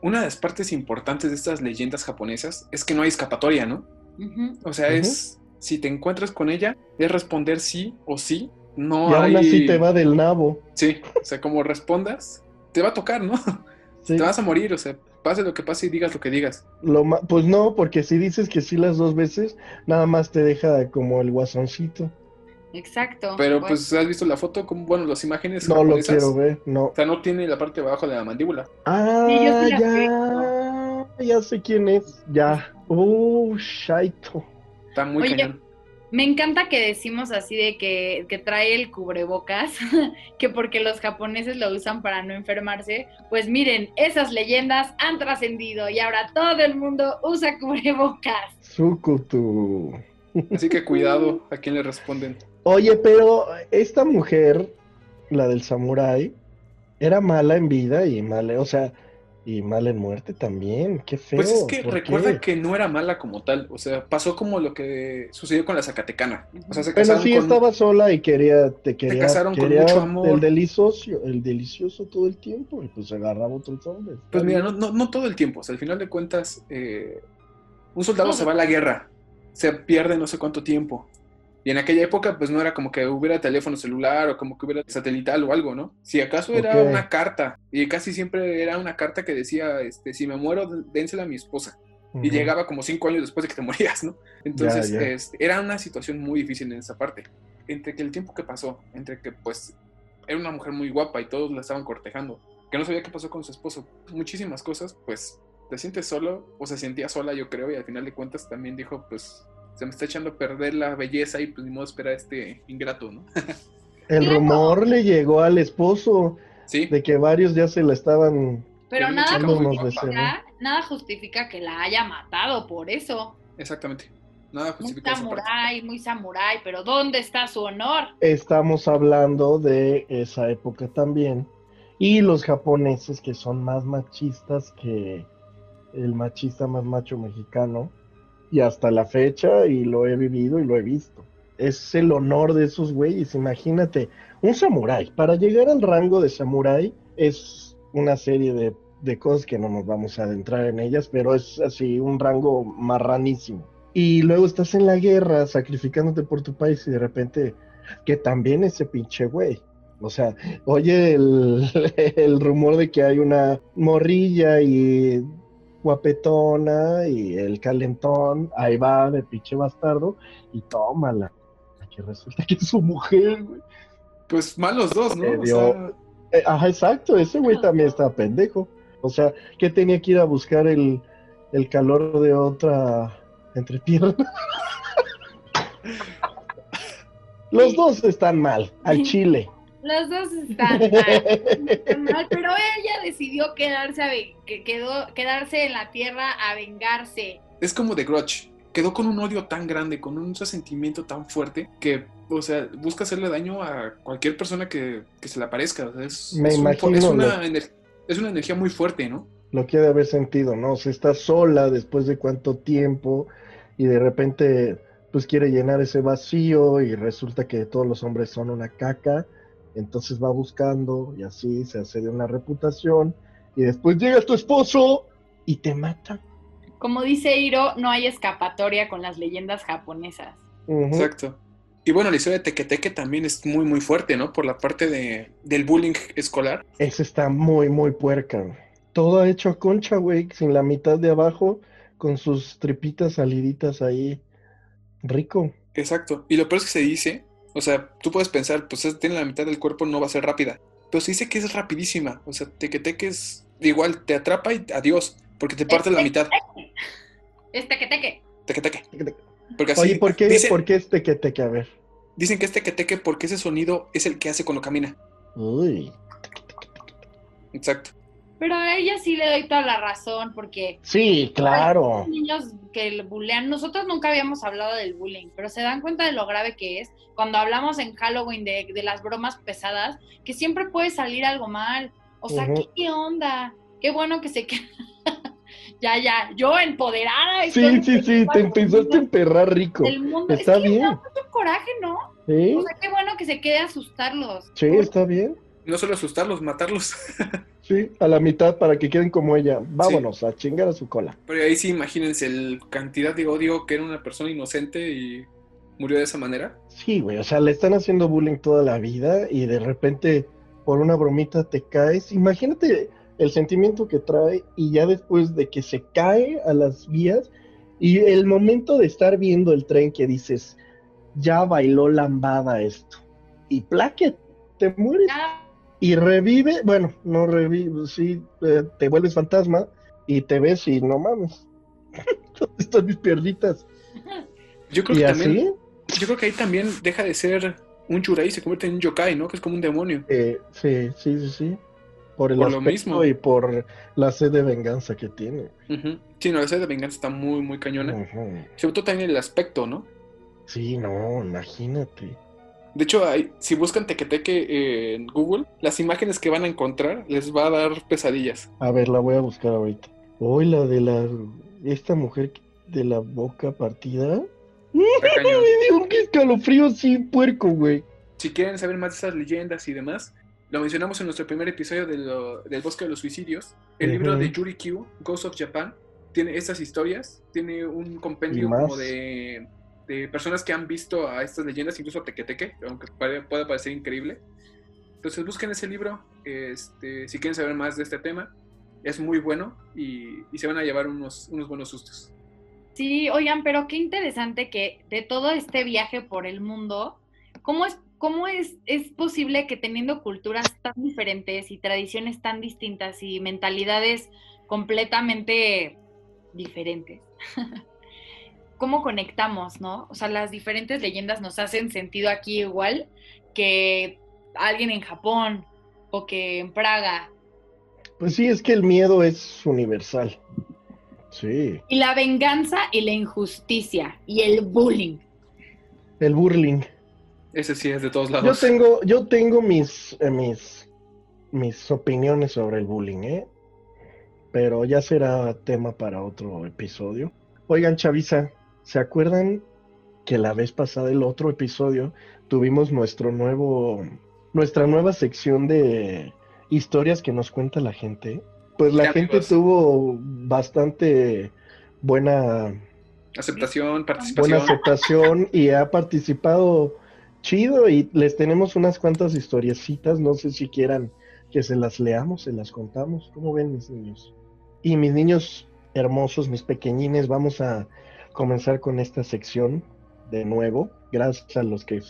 Speaker 3: Una de las partes importantes de estas leyendas japonesas es que no hay escapatoria, ¿no? O sea, es si te encuentras con ella, es responder sí o sí. No
Speaker 1: y
Speaker 3: hay...
Speaker 1: aún así te va del nabo.
Speaker 3: Sí, o sea, como respondas, te va a tocar, ¿no?
Speaker 1: Sí.
Speaker 3: Te vas a morir, o sea, pase lo que pase y digas lo que digas.
Speaker 1: Lo ma- pues no, porque si dices que sí las dos veces, nada más te deja como el guasoncito.
Speaker 2: Exacto.
Speaker 3: Pero
Speaker 2: Bueno,
Speaker 3: pues, ¿has visto la foto? Como, bueno, las imágenes
Speaker 1: No lo quiero ver, no.
Speaker 3: O sea, no tiene la parte de abajo de la mandíbula.
Speaker 1: Ah,
Speaker 2: Sí, yo sí la
Speaker 1: ya, ya sé quién es, ya. Uh, Shaito.
Speaker 3: Está muy
Speaker 2: Oye,
Speaker 3: cañón.
Speaker 2: Me encanta que decimos así de que, que trae el cubrebocas, que porque los japoneses lo usan para no enfermarse. Pues miren, esas leyendas han trascendido y ahora todo el mundo usa cubrebocas.
Speaker 1: Sukutu.
Speaker 3: Así que cuidado a quién le responden.
Speaker 1: Oye, pero esta mujer, la del samurái, era mala en vida y mala, o sea, y mala en muerte también. Qué feo.
Speaker 3: Pues es que
Speaker 1: ¿por
Speaker 3: recuerda
Speaker 1: qué?
Speaker 3: que no era mala como tal. O sea, pasó como lo que sucedió con la Zacatecana. O sea, se
Speaker 1: Bueno,
Speaker 3: casaron
Speaker 1: sí,
Speaker 3: con...
Speaker 1: estaba sola y quería, te quería,
Speaker 3: casaron con
Speaker 1: quería
Speaker 3: mucho amor.
Speaker 1: el delicioso, el delicioso todo el tiempo y pues agarraba otros hombres.
Speaker 3: Pues mira, no, no, no todo el tiempo. O sea, al final de cuentas, eh, un soldado
Speaker 2: Todo.
Speaker 3: se va a la guerra, se pierde no sé cuánto tiempo. Y en aquella época, pues no era como que hubiera teléfono celular o como que hubiera satelital o algo, ¿no? Si acaso era una carta, y casi siempre era una carta que decía, este, si me muero, dénsela a mi esposa. Y llegaba como cinco años después de que te morías, ¿no? Entonces, este, era una situación muy difícil en esa parte. Entre que el tiempo que pasó, entre que pues era una mujer muy guapa y todos la estaban cortejando, que no sabía qué pasó con su esposo, muchísimas cosas, pues te sientes solo o se sentía sola, yo creo, y al final de cuentas también dijo, pues se me está echando a perder la belleza y pues ni modo esperar a este ingrato, ¿no?
Speaker 1: El rumor le llegó al esposo.
Speaker 3: Sí.
Speaker 1: De que varios ya se la estaban.
Speaker 2: Pero nada justifica, nada justifica que la haya matado por eso.
Speaker 3: Exactamente. Nada
Speaker 2: Muy
Speaker 3: justifica parte.
Speaker 2: samurái, muy samurái, pero ¿dónde está su honor?
Speaker 1: Estamos hablando de esa época también. Y los japoneses que son más machistas que el machista más macho mexicano. Y hasta la fecha, y lo he vivido y lo he visto. Es el honor de esos güeyes. Imagínate, un samurái. Para llegar al rango de samurái es una serie de, de cosas que no nos vamos a adentrar en ellas, pero es así un rango marranísimo. Y luego estás en la guerra sacrificándote por tu país y de repente que también ese pinche güey. O sea, oye el, el rumor de que hay una morrilla y guapetona y el calentón, ahí va de pinche bastardo y tómala. Que resulta que es su mujer, güey.
Speaker 3: Pues mal los dos, ¿no? O sea,
Speaker 1: Eh, Ajá, exacto, ese güey también está pendejo. O sea, que tenía que ir a buscar el, el calor de otra entrepierna. Los dos están mal, al chile.
Speaker 2: Los dos están mal, están mal, pero ella decidió quedarse, a que quedó, quedarse en la tierra a vengarse.
Speaker 3: es como de Grudge. Quedó con un odio tan grande, con un resentimiento tan fuerte que, o sea, busca hacerle daño a cualquier persona que, que se le aparezca. O sea, es,
Speaker 1: Me
Speaker 3: es un-
Speaker 1: imagino
Speaker 3: es una,
Speaker 1: lo-
Speaker 3: es una energía muy fuerte, ¿no?
Speaker 1: Lo que ha de haber sentido, ¿no? O sea, está sola después de cuánto tiempo y de repente pues quiere llenar ese vacío y resulta que todos los hombres son una caca, entonces va buscando y así se hace de una reputación y después llega tu esposo y te mata.
Speaker 2: Como dice Hiro, no hay escapatoria con las leyendas japonesas.
Speaker 3: Exacto. Y bueno, la historia de Tequeteque también es muy, muy fuerte, ¿no? Por la parte de, del bullying escolar.
Speaker 1: Ese está muy, muy puerca. Todo hecho a concha, güey, sin la mitad de abajo, con sus tripitas saliditas ahí. Rico.
Speaker 3: Exacto. Y lo peor es que se dice, o sea, tú puedes pensar, pues es- tiene la mitad del cuerpo, no va a ser rápida. Pero se dice que es rapidísima. O sea, Tequeteque es igual, te atrapa y adiós, porque te parte la mitad.
Speaker 2: Es teque-teque.
Speaker 3: Tequeteque. Porque así
Speaker 1: Oye, ¿por qué,
Speaker 3: dicen,
Speaker 1: ¿por qué este que te que a ver?
Speaker 3: dicen que es Tequeteque porque ese sonido es el que hace cuando camina.
Speaker 1: Uy.
Speaker 3: Exacto.
Speaker 2: Pero a ella sí le doy toda la razón, porque
Speaker 1: Sí, claro.
Speaker 2: hay niños que le bullean. Nosotros nunca habíamos hablado del bullying, pero se dan cuenta de lo grave que es cuando hablamos en Halloween de, de las bromas pesadas, que siempre puede salir algo mal. O sea. ¿qué, qué onda? Qué bueno que se queda. ya, ya, yo empoderada.
Speaker 1: Sí, sí, sí, te empezaste a emperrar rico.
Speaker 2: del mundo.
Speaker 1: Está
Speaker 2: es que
Speaker 1: bien.
Speaker 2: da mucho coraje, ¿no?
Speaker 1: Sí,
Speaker 2: O sea, qué bueno que se quede a asustarlos.
Speaker 1: sí, está bien.
Speaker 3: No solo asustarlos, matarlos.
Speaker 1: Sí, a la mitad para que queden como ella. Vámonos a chingar a su cola.
Speaker 3: Pero ahí sí, imagínense la cantidad de odio que era una persona inocente y murió de esa manera.
Speaker 1: Sí, güey, o sea, le están haciendo bullying toda la vida y de repente por una bromita te caes. Imagínate el sentimiento que trae y ya después de que se cae a las vías y el momento de estar viendo el tren que dices, ya bailó lambada esto. Y plaque, te mueres.
Speaker 2: Ya,
Speaker 1: Y revive, bueno, no revive, sí, eh, te vuelves fantasma y te ves y no mames. ¿Dónde están mis piernitas?
Speaker 3: Yo creo
Speaker 1: Y
Speaker 3: que
Speaker 1: así,
Speaker 3: también, yo creo que ahí también deja de ser un churai y se convierte en un yokai, ¿no? Que es como un demonio.
Speaker 1: eh, sí, sí, sí, sí. Por el
Speaker 3: Por lo mismo.
Speaker 1: y por la sed de venganza que tiene.
Speaker 3: Sí, no, esa de venganza está muy, muy cañona.
Speaker 1: Ujú.
Speaker 3: Sobre todo también el aspecto, ¿no?
Speaker 1: Sí, no, imagínate.
Speaker 3: De hecho, hay- si buscan Tequeteque en Google, las imágenes que van a encontrar les va a dar pesadillas.
Speaker 1: A ver, la voy a buscar ahorita. Hoy la de la, esta mujer de la boca partida. Me dio un escalofrío sin puerco, güey.
Speaker 3: Si quieren saber más de esas leyendas y demás, lo mencionamos en nuestro primer episodio de lo- del Bosque de los Suicidios. El libro de Yuri Q, Ghost of Japan, tiene estas historias, tiene un compendio como de, de personas que han visto a estas leyendas, incluso a Tequeteque, aunque pueda parecer increíble. Entonces busquen ese libro este, si quieren saber más de este tema. Es muy bueno y, y se van a llevar unos, unos buenos sustos.
Speaker 2: Sí, oigan, pero qué interesante que de todo este viaje por el mundo, ¿cómo es, cómo es, es posible que teniendo culturas tan diferentes y tradiciones tan distintas y mentalidades completamente diferentes? ¿Cómo conectamos, no? O sea, las diferentes leyendas nos hacen sentido aquí igual que alguien en Japón o que en Praga.
Speaker 1: Pues sí, es que el miedo es universal. Sí.
Speaker 2: Y la venganza y la injusticia y el bullying.
Speaker 1: El bullying.
Speaker 3: Ese sí es de todos
Speaker 1: Yo
Speaker 3: lados.
Speaker 1: tengo, yo tengo mis, eh, mis, mis opiniones sobre el bullying, ¿eh? Pero ya será tema para otro episodio. Oigan, Chavisa, ¿se acuerdan que la vez pasada, el otro episodio, tuvimos nuestro nuevo, nuestra nueva sección de historias que nos cuenta la gente? Pues la
Speaker 3: Sí,
Speaker 1: gente
Speaker 3: amigos.
Speaker 1: tuvo bastante buena
Speaker 3: Aceptación,
Speaker 1: buena
Speaker 3: participación.
Speaker 1: aceptación y ha participado chido y les tenemos unas cuantas historiecitas, no sé si quieran que se las leamos, se las contamos. ¿Cómo ven mis niños? Y mis niños hermosos, mis pequeñines, vamos a comenzar con esta sección de nuevo, gracias a los que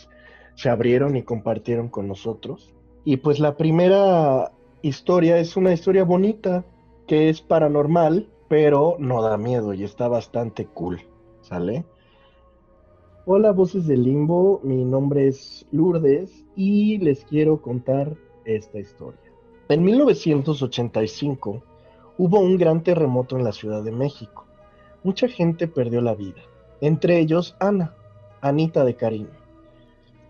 Speaker 1: se abrieron y compartieron con nosotros. Y pues la primera historia es una historia bonita, que es paranormal, pero no da miedo y está bastante cool. ¿Sale? Hola, voces del limbo. Mi nombre es Lourdes y les quiero contar esta historia. En 1985 hubo un gran terremoto en la Ciudad de México. Mucha gente perdió la vida, entre ellos Ana, Anita de cariño.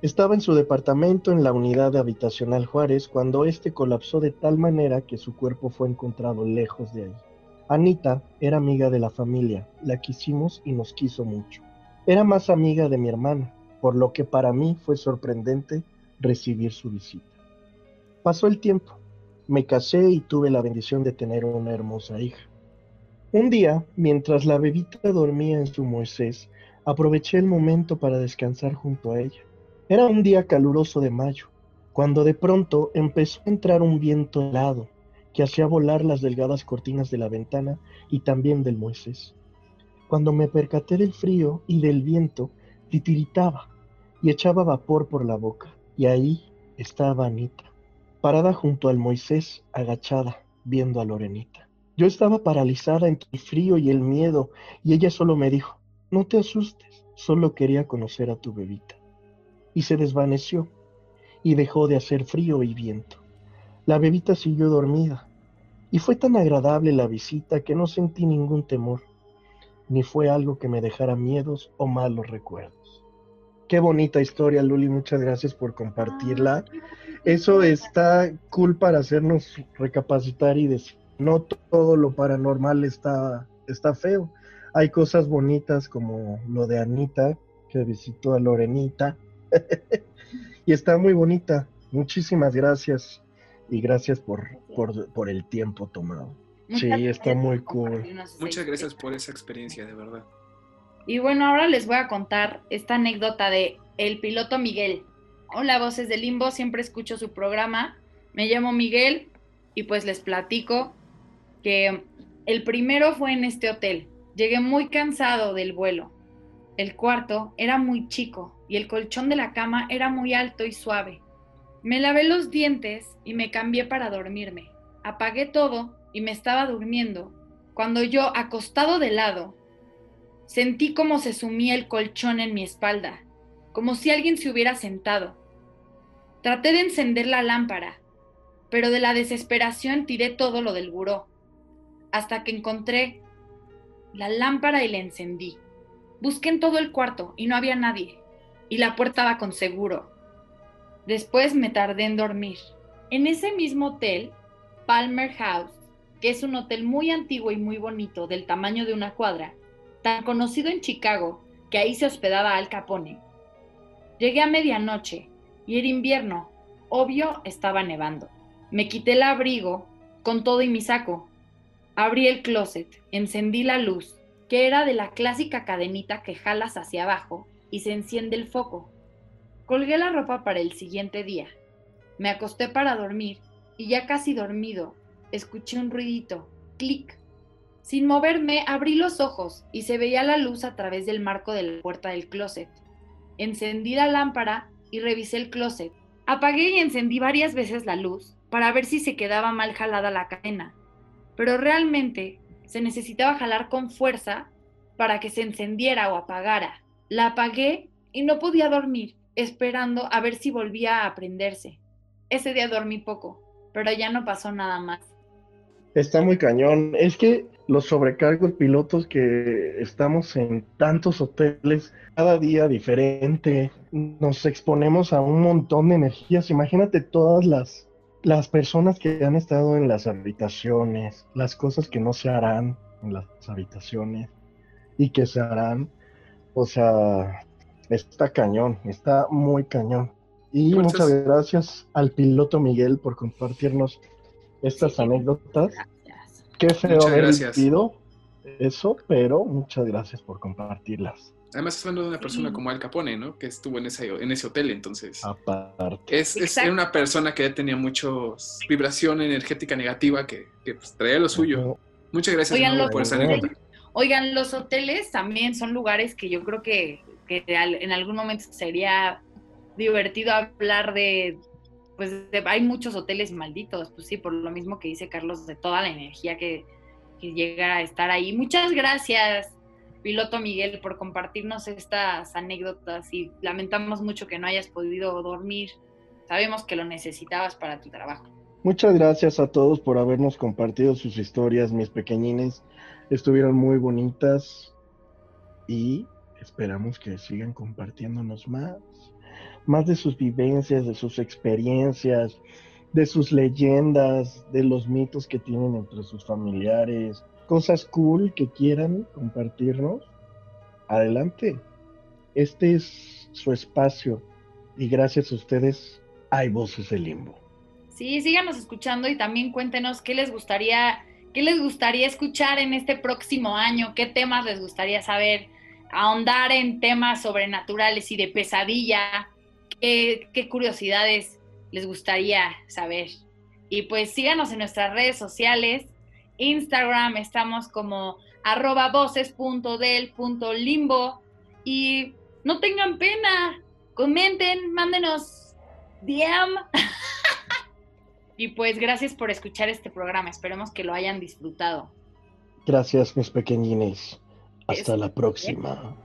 Speaker 1: Estaba en su departamento en la unidad habitacional Juárez cuando este colapsó de tal manera que su cuerpo fue encontrado lejos de ahí. Anita era amiga de la familia, la quisimos y nos quiso mucho. Era más amiga de mi hermana, por lo que para mí fue sorprendente recibir su visita. Pasó el tiempo, me casé y tuve la bendición de tener una hermosa hija. Un día, mientras la bebita dormía en su Moisés, aproveché el momento para descansar junto a ella. Era un día caluroso de mayo, cuando de pronto empezó a entrar un viento helado que hacía volar las delgadas cortinas de la ventana y también del Moisés. Cuando me percaté del frío y del viento, titiritaba y echaba vapor por la boca, y ahí estaba Anita, parada junto al Moisés, agachada, viendo a Lorenita. Yo estaba paralizada entre el frío y el miedo, y ella solo me dijo, no te asustes, solo quería conocer a tu bebita. Y se desvaneció, y dejó de hacer frío y viento. La bebita siguió dormida, y fue tan agradable la visita que no sentí ningún temor, ni fue algo que me dejara miedos o malos recuerdos. Qué bonita historia, Luli, muchas gracias por compartirla. Eso está cool para hacernos recapacitar y decir, no todo lo paranormal está, está feo. Hay cosas bonitas como lo de Anita, que visitó a Lorenita, y está muy bonita. Muchísimas gracias y gracias por, por, por el tiempo tomado. Sí,
Speaker 2: Muchas
Speaker 1: está
Speaker 2: gracias
Speaker 1: muy
Speaker 2: por
Speaker 1: cool.
Speaker 3: Muchas gracias por esa experiencia, de verdad.
Speaker 2: Y bueno, ahora les voy a contar esta anécdota de el piloto Miguel. Hola, voces del limbo, siempre escucho su programa. Me llamo Miguel y pues les platico el primero fue en este hotel. Llegué muy cansado del vuelo. El cuarto era muy chico y el colchón de la cama era muy alto y suave. Me lavé los dientes y me cambié para dormirme. Apagué todo y me estaba durmiendo cuando yo, acostado de lado, Sentí como se sumía el colchón en mi espalda, como si alguien se hubiera sentado. Traté de encender la lámpara, pero de la desesperación tiré todo lo del buró, hasta que encontré la lámpara y la encendí. Busqué en todo el cuarto y no había nadie, y la puerta va con seguro. Después me tardé en dormir. En ese mismo hotel, Palmer House, que es un hotel muy antiguo y muy bonito, del tamaño de una cuadra, tan conocido en Chicago que ahí se hospedaba Al Capone. Llegué a medianoche y era invierno, obvio estaba nevando. Me quité el abrigo con todo y mi saco. Abrí el closet, encendí la luz, que era de la clásica cadenita que jalas hacia abajo y se enciende el foco. Colgué la ropa para el siguiente día. Me acosté para dormir y ya casi dormido, escuché un ruidito, clic. Sin moverme, abrí los ojos y se veía la luz a través del marco de la puerta del closet. Encendí la lámpara y revisé el closet. Apagué y encendí varias veces la luz para ver si se quedaba mal jalada la cadena, pero realmente se necesitaba jalar con fuerza para que se encendiera o apagara. La apagué y no podía dormir, esperando a ver si volvía a prenderse. Ese día dormí poco, pero ya no pasó nada más.
Speaker 1: Está muy cañón. Es que los sobrecargos pilotos que estamos en tantos hoteles, cada día diferente, nos exponemos a un montón de energías. Imagínate todas las, las personas que han estado en las habitaciones, las cosas que no se harán en las habitaciones y que se harán. O sea, está cañón, está muy cañón. Y muchas gracias al piloto Miguel por compartirnos estas anécdotas. Qué feo haber eso, pero muchas gracias por compartirlas.
Speaker 3: Además, hablando de una persona como Al Capone, ¿no? Que estuvo en ese, en ese hotel, entonces.
Speaker 1: Aparte.
Speaker 3: Es, es una persona que ya tenía mucha vibración energética negativa que, que pues, traía lo suyo. Muchas gracias
Speaker 2: Oigan,
Speaker 3: por
Speaker 2: esa Oigan, los hoteles también son lugares que yo creo que, que en algún momento sería divertido hablar de, pues hay muchos hoteles malditos, pues sí, por lo mismo que dice Carlos, de toda la energía que, llega a estar ahí. Muchas gracias, piloto Miguel, por compartirnos estas anécdotas y lamentamos mucho que no hayas podido dormir. Sabemos que lo necesitabas para tu trabajo.
Speaker 1: Muchas gracias a todos por habernos compartido sus historias, mis pequeñines. Estuvieron muy bonitas y esperamos que sigan compartiéndonos más más de sus vivencias, de sus experiencias, de sus leyendas, de los mitos que tienen entre sus familiares, cosas cool que quieran compartirnos. Adelante. Este es su espacio y gracias a ustedes hay voces del limbo.
Speaker 2: Sí, síganos escuchando y también cuéntenos qué les gustaría, qué les gustaría escuchar en este próximo año, qué temas les gustaría saber, ahondar en temas sobrenaturales y de pesadilla, qué, curiosidades les gustaría saber. Y pues síganos en nuestras redes sociales. Instagram estamos como arroba voces.del.limbo y no tengan pena, comenten, mándenos DM. y pues gracias por escuchar este programa, esperemos que lo hayan disfrutado.
Speaker 1: Gracias mis pequeñines, hasta la próxima.